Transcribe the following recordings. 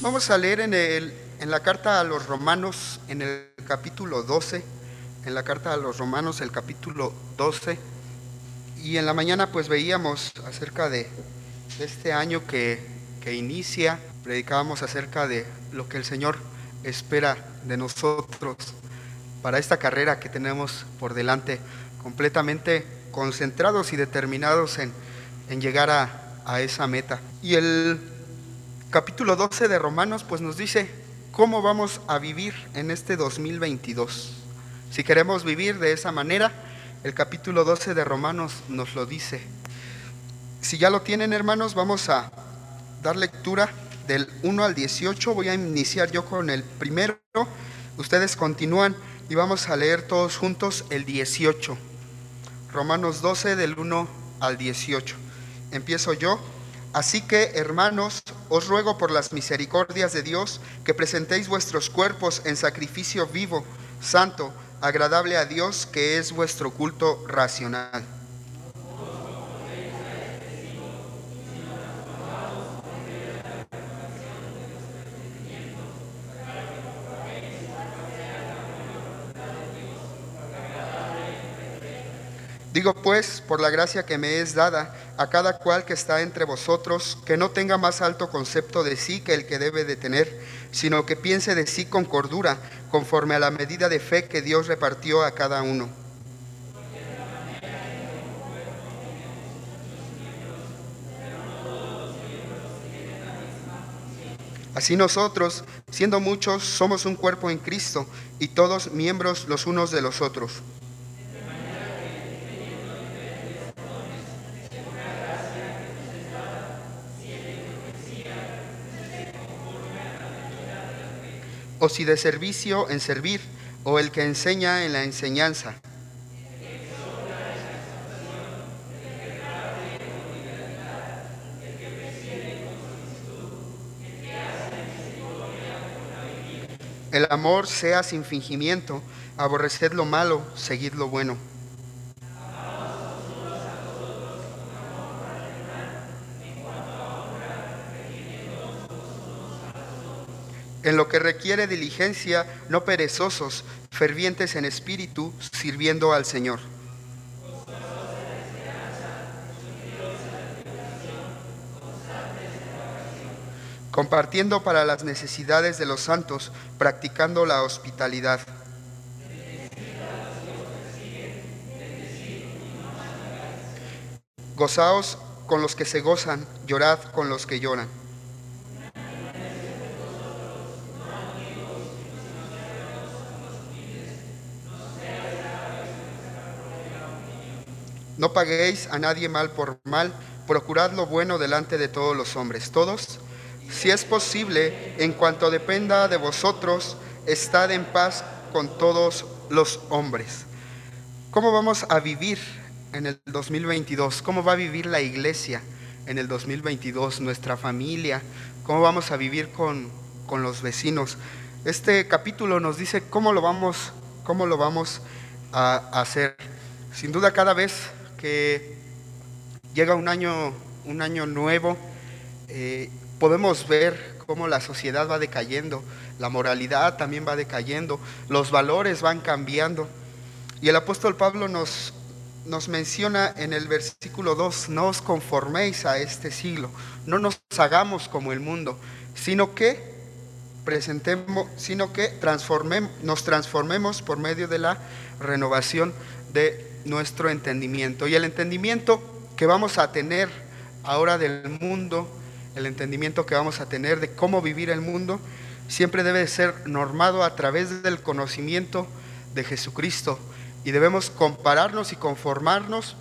Vamos a leer en, el, en la carta a los romanos, en el capítulo 12, en la carta a los romanos, el capítulo 12, y en la mañana pues veíamos acerca de, este año que, que inicia, predicábamos acerca de lo que el Señor espera de nosotros para esta carrera que tenemos por delante, completamente concentrados y determinados en, en llegar a, a esa meta. Y el capítulo 12 de Romanos pues nos dice cómo vamos a vivir en este 2022. Si queremos vivir de esa manera, el capítulo 12 de Romanos nos lo dice. Si ya lo tienen hermanos, vamos a dar lectura del 1 al 18. Voy a iniciar yo con el primero. Ustedes continúan y vamos a leer todos juntos el 18. Romanos 12 del 1 al 18. Empiezo yo. Así que, hermanos, os ruego por las misericordias de Dios que presentéis vuestros cuerpos en sacrificio vivo, santo, agradable a Dios, que es vuestro culto racional. Digo pues, por la gracia que me es dada, a cada cual que está entre vosotros, que no tenga más alto concepto de sí que el que debe de tener, sino que piense de sí con cordura, conforme a la medida de fe que Dios repartió a cada uno. Así nosotros, siendo muchos, somos un cuerpo en Cristo y todos miembros los unos de los otros. O si de servicio en servir, o el que enseña en la enseñanza. El amor sea sin fingimiento, aborreced lo malo, seguid lo bueno. En lo que requiere diligencia, no perezosos, fervientes en espíritu, sirviendo al Señor. Compartiendo para las necesidades de los santos, practicando la hospitalidad. Gozaos con los que se gozan, llorad con los que lloran. No paguéis a nadie mal por mal, procurad lo bueno delante de todos los hombres. Todos, si es posible, en cuanto dependa de vosotros, estad en paz con todos los hombres. ¿Cómo vamos a vivir en el 2022? ¿Cómo va a vivir la iglesia en el 2022? Nuestra familia. ¿Cómo vamos a vivir con, con los vecinos? Este capítulo nos dice cómo lo vamos, cómo lo vamos a hacer. Sin duda cada vez que llega un año, un año nuevo, eh, podemos ver cómo la sociedad va decayendo, la moralidad también va decayendo, los valores van cambiando. Y el apóstol Pablo nos, nos menciona en el versículo 2, no os conforméis a este siglo, no nos hagamos como el mundo, sino que presentemos, sino que transformemos, nos transformemos por medio de la renovación de nuestro entendimiento. Y el entendimiento que vamos a tener ahora del mundo, el entendimiento que vamos a tener de cómo vivir el mundo, siempre debe ser normado a través del conocimiento de Jesucristo. Y debemos compararnos y conformarnos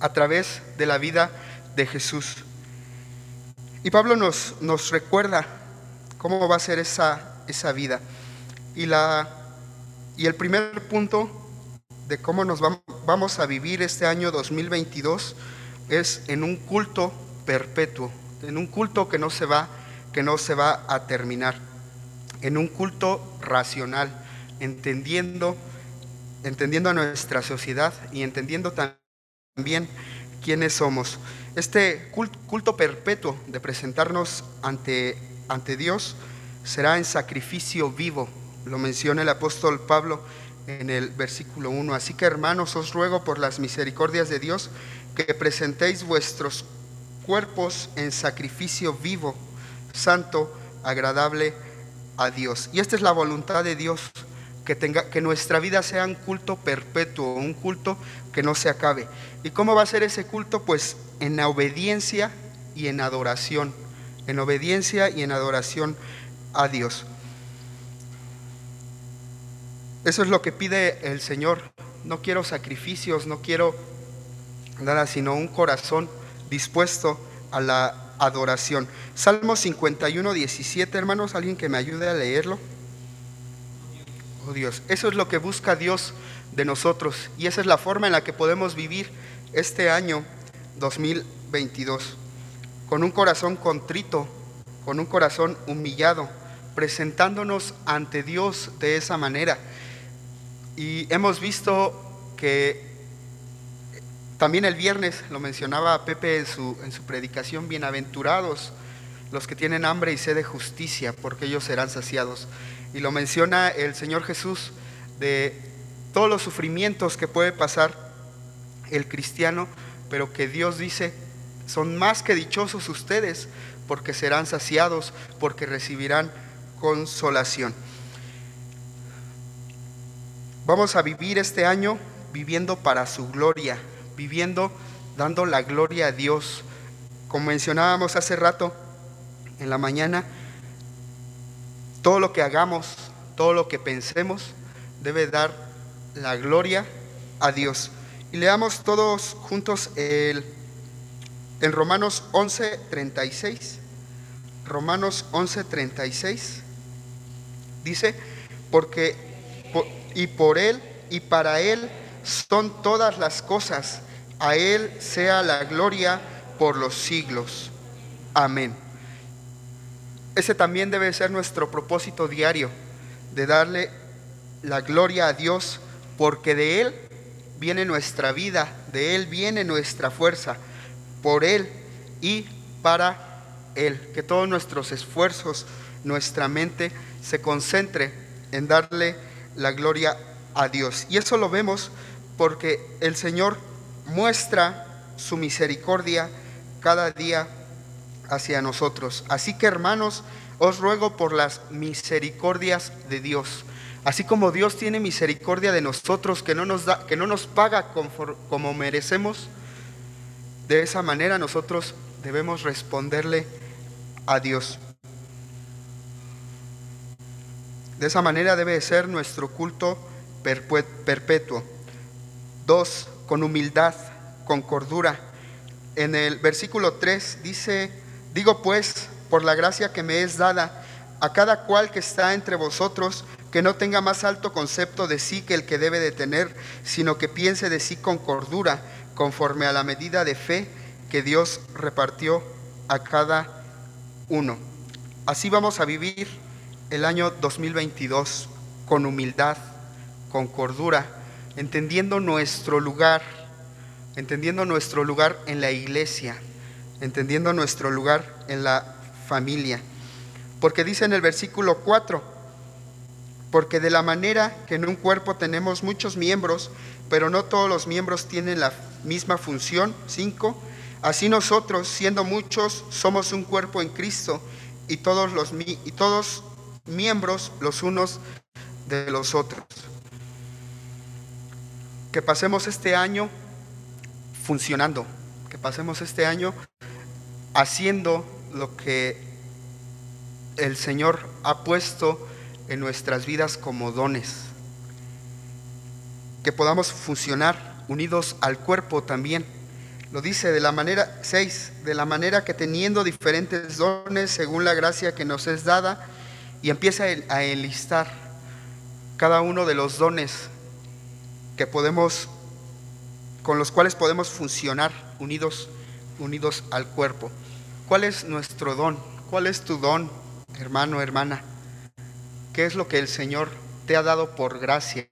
a través de la vida de Jesús. Y Pablo nos, nos recuerda cómo va a ser esa, esa vida. Y, la, y el primer punto de cómo nos vamos a vivir este año 2022 es en un culto perpetuo, en un culto que no se va, que no se va a terminar, en un culto racional, entendiendo, entendiendo a nuestra sociedad y entendiendo también quiénes somos. Este culto perpetuo de presentarnos ante, ante Dios será en sacrificio vivo, lo menciona el apóstol Pablo en el versículo 1. Así que hermanos, os ruego por las misericordias de Dios que presentéis vuestros cuerpos en sacrificio vivo, santo, agradable a Dios. Y esta es la voluntad de Dios, que, tenga, que nuestra vida sea un culto perpetuo, un culto que no se acabe. ¿Y cómo va a ser ese culto? Pues en obediencia y en adoración, en obediencia y en adoración a Dios. Eso es lo que pide el Señor. No quiero sacrificios, no quiero nada, sino un corazón dispuesto a la adoración. Salmo 51, 17, hermanos, alguien que me ayude a leerlo. Oh Dios, eso es lo que busca Dios de nosotros y esa es la forma en la que podemos vivir este año 2022, con un corazón contrito, con un corazón humillado, presentándonos ante Dios de esa manera. Y hemos visto que también el viernes lo mencionaba Pepe en su, en su predicación, bienaventurados los que tienen hambre y sed de justicia, porque ellos serán saciados. Y lo menciona el Señor Jesús de todos los sufrimientos que puede pasar el cristiano, pero que Dios dice, son más que dichosos ustedes, porque serán saciados, porque recibirán consolación. Vamos a vivir este año viviendo para su gloria, viviendo dando la gloria a Dios. Como mencionábamos hace rato en la mañana, todo lo que hagamos, todo lo que pensemos, debe dar la gloria a Dios. Y leamos todos juntos el, en Romanos 11, 36. Romanos 11, 36. Dice, porque y por Él y para Él son todas las cosas. A Él sea la gloria por los siglos. Amén. Ese también debe ser nuestro propósito diario, de darle la gloria a Dios, porque de Él viene nuestra vida, de Él viene nuestra fuerza, por Él y para Él. Que todos nuestros esfuerzos, nuestra mente se concentre en darle la gloria a Dios. Y eso lo vemos porque el Señor muestra su misericordia cada día hacia nosotros. Así que hermanos, os ruego por las misericordias de Dios. Así como Dios tiene misericordia de nosotros, que no nos, da, que no nos paga como merecemos, de esa manera nosotros debemos responderle a Dios. De esa manera debe ser nuestro culto perpetuo. Dos, con humildad, con cordura. En el versículo 3 dice, digo pues, por la gracia que me es dada, a cada cual que está entre vosotros, que no tenga más alto concepto de sí que el que debe de tener, sino que piense de sí con cordura, conforme a la medida de fe que Dios repartió a cada uno. Así vamos a vivir el año 2022 con humildad, con cordura, entendiendo nuestro lugar, entendiendo nuestro lugar en la iglesia, entendiendo nuestro lugar en la familia. Porque dice en el versículo 4, porque de la manera que en un cuerpo tenemos muchos miembros, pero no todos los miembros tienen la misma función, 5, así nosotros, siendo muchos, somos un cuerpo en Cristo y todos los y todos miembros los unos de los otros. Que pasemos este año funcionando, que pasemos este año haciendo lo que el Señor ha puesto en nuestras vidas como dones. Que podamos funcionar unidos al cuerpo también. Lo dice de la manera 6, de la manera que teniendo diferentes dones según la gracia que nos es dada, y empieza a enlistar cada uno de los dones que podemos con los cuales podemos funcionar unidos unidos al cuerpo. ¿Cuál es nuestro don? ¿Cuál es tu don, hermano, hermana? ¿Qué es lo que el Señor te ha dado por gracia?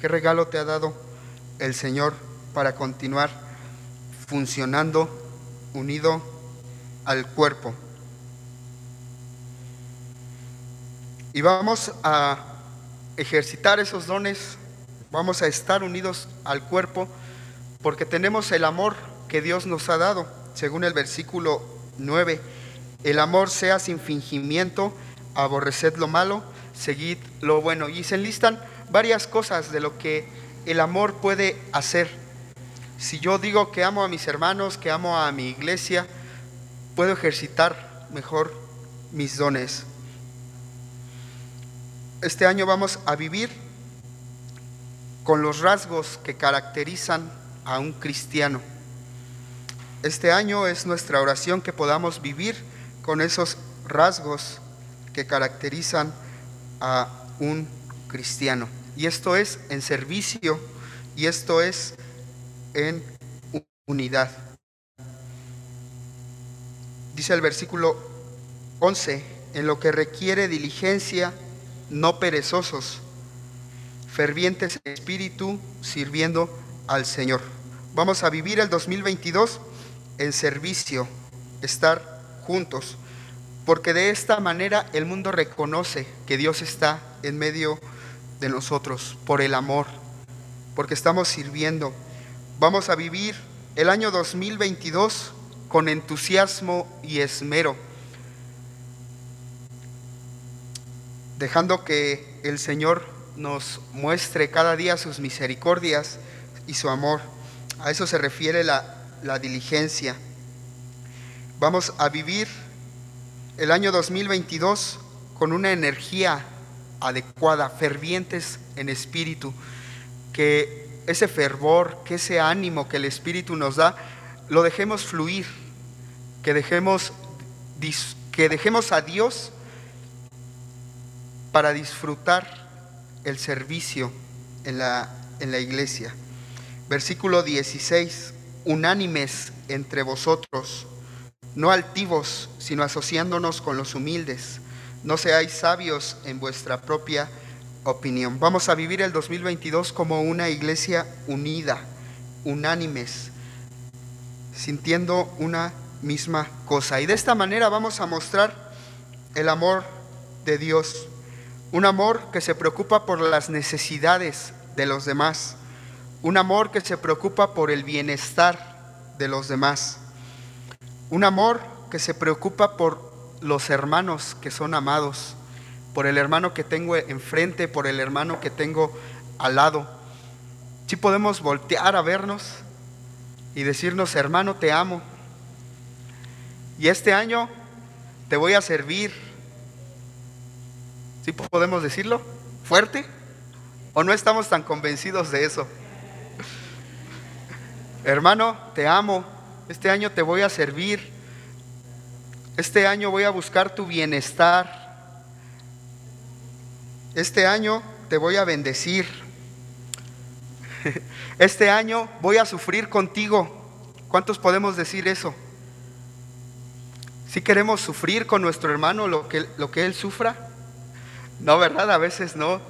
¿Qué regalo te ha dado el Señor para continuar funcionando unido al cuerpo. Y vamos a ejercitar esos dones, vamos a estar unidos al cuerpo, porque tenemos el amor que Dios nos ha dado, según el versículo 9. El amor sea sin fingimiento, aborreced lo malo, seguid lo bueno. Y se enlistan varias cosas de lo que el amor puede hacer. Si yo digo que amo a mis hermanos, que amo a mi iglesia, puedo ejercitar mejor mis dones. Este año vamos a vivir con los rasgos que caracterizan a un cristiano. Este año es nuestra oración que podamos vivir con esos rasgos que caracterizan a un cristiano. Y esto es en servicio y esto es en unidad. Dice el versículo 11, en lo que requiere diligencia, no perezosos, fervientes en espíritu, sirviendo al Señor. Vamos a vivir el 2022 en servicio, estar juntos, porque de esta manera el mundo reconoce que Dios está en medio de nosotros, por el amor, porque estamos sirviendo. Vamos a vivir el año 2022 con entusiasmo y esmero, dejando que el Señor nos muestre cada día sus misericordias y su amor. A eso se refiere la, diligencia. Vamos a vivir el año 2022 con una energía adecuada, fervientes en espíritu, que ese fervor, que ese ánimo que el Espíritu nos da, lo dejemos fluir, que dejemos, que dejemos a Dios para disfrutar el servicio en la, en la iglesia. Versículo 16, unánimes entre vosotros, no altivos, sino asociándonos con los humildes. No seáis sabios en vuestra propia opinión. Vamos a vivir el 2022 como una iglesia unida, unánimes, sintiendo una misma cosa. Y de esta manera vamos a mostrar el amor de Dios, un amor que se preocupa por las necesidades de los demás, un amor que se preocupa por el bienestar de los demás, un amor que se preocupa por los hermanos que son amados, por el hermano que tengo enfrente, por el hermano que tengo al lado. Si podemos voltear a vernos y decirnos, hermano, te amo. Y este año te voy a servir. ¿Sí podemos decirlo? ¿Fuerte? ¿O no estamos tan convencidos de eso? Hermano, te amo. Este año te voy a servir. Este año voy a buscar tu bienestar. Este año te voy a bendecir. Este año voy a sufrir contigo. ¿Cuántos podemos decir eso? Si queremos sufrir con nuestro hermano lo que, lo que él sufra? No, ¿verdad? A veces no.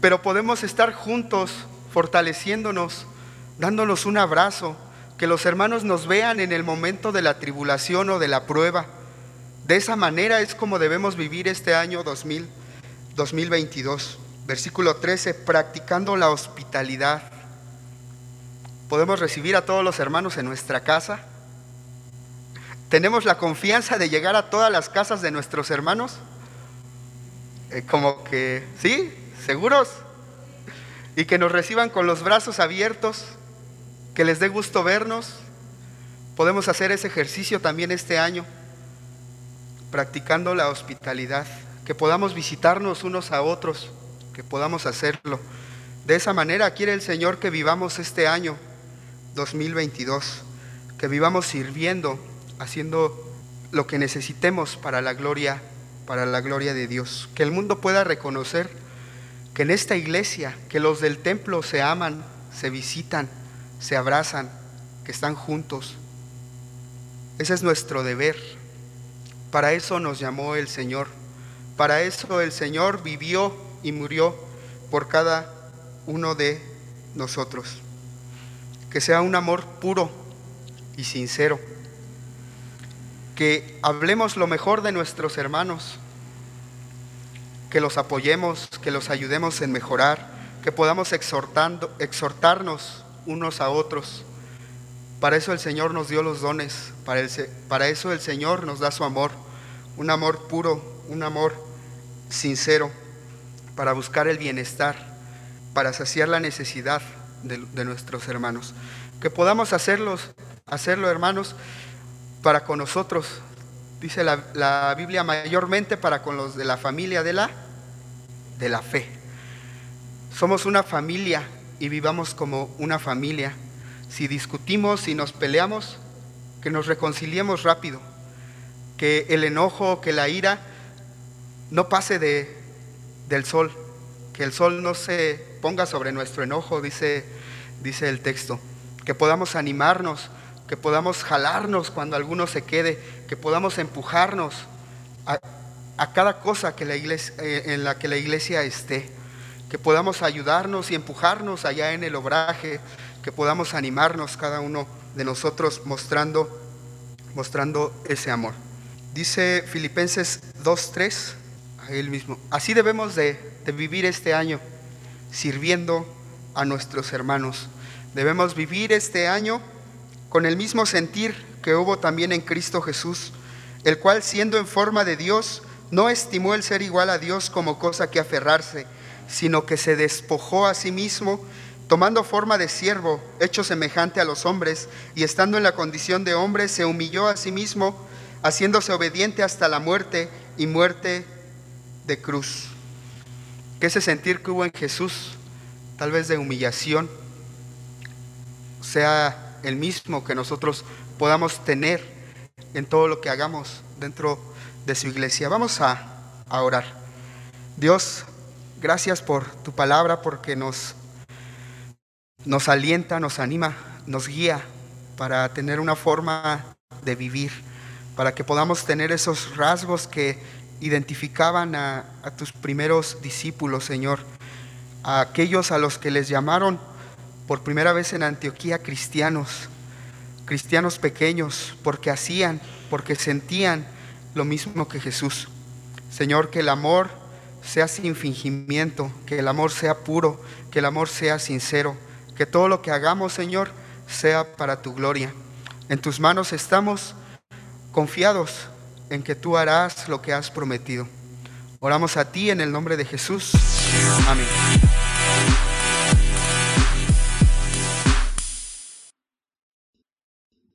Pero podemos estar juntos, fortaleciéndonos, dándonos un abrazo, que los hermanos nos vean en el momento de la tribulación o de la prueba. De esa manera es como debemos vivir este año 2000, 2022. Versículo 13, practicando la hospitalidad. ¿Podemos recibir a todos los hermanos en nuestra casa? ¿Tenemos la confianza de llegar a todas las casas de nuestros hermanos? Eh, como que, ¿sí? ¿Seguros? Y que nos reciban con los brazos abiertos que les dé gusto vernos. Podemos hacer ese ejercicio también este año, practicando la hospitalidad, que podamos visitarnos unos a otros, que podamos hacerlo. De esa manera quiere el Señor que vivamos este año 2022, que vivamos sirviendo, haciendo lo que necesitemos para la gloria, para la gloria de Dios, que el mundo pueda reconocer que en esta iglesia, que los del templo se aman, se visitan, se abrazan, que están juntos. Ese es nuestro deber. Para eso nos llamó el Señor. Para eso el Señor vivió y murió por cada uno de nosotros. Que sea un amor puro y sincero. Que hablemos lo mejor de nuestros hermanos, que los apoyemos, que los ayudemos en mejorar, que podamos exhortando, exhortarnos unos a otros. Para eso el Señor nos dio los dones, para, eso el Señor nos da su amor, un amor puro, un amor sincero, para buscar el bienestar, para saciar la necesidad de, nuestros hermanos. Que podamos hacerlos, hacerlo, hermanos, para con nosotros, dice la, Biblia, mayormente para con los de la familia de la, de la fe. Somos una familia y vivamos como una familia. Si discutimos, y nos peleamos, que nos reconciliemos rápido, que el enojo, que la ira no pase de, del sol, que el sol no se ponga sobre nuestro enojo, dice, dice el texto, que podamos animarnos, que podamos jalarnos cuando alguno se quede, que podamos empujarnos a, cada cosa eh, en la que la iglesia esté, que podamos ayudarnos y empujarnos allá en el obraje, que podamos animarnos cada uno de nosotros mostrando, mostrando ese amor. Dice Filipenses 2.3, a él mismo, así debemos de, de vivir este año, sirviendo a nuestros hermanos. Debemos vivir este año con el mismo sentir que hubo también en Cristo Jesús, el cual siendo en forma de Dios, no estimó el ser igual a Dios como cosa que aferrarse, sino que se despojó a sí mismo, tomando forma de siervo, hecho semejante a los hombres, y estando en la condición de hombre, se humilló a sí mismo, haciéndose obediente hasta la muerte y muerte de cruz. Que ese sentir que hubo en Jesús, tal vez de humillación, sea el mismo que nosotros podamos tener en todo lo que hagamos dentro de su iglesia. Vamos a, a orar. Dios, gracias por tu palabra, porque nos, nos alienta, nos anima, nos guía para tener una forma de vivir, para que podamos tener esos rasgos que identificaban a, tus primeros discípulos, Señor, a aquellos a los que les llamaron por primera vez en Antioquía cristianos, cristianos pequeños, porque hacían, porque sentían lo mismo que Jesús. Señor, que el amor sea sin fingimiento, que el amor sea puro, que el amor sea sincero, que todo lo que hagamos, Señor, sea para tu gloria. En tus manos estamos confiados en que tú harás lo que has prometido. Oramos a ti en el nombre de Jesús. Amén.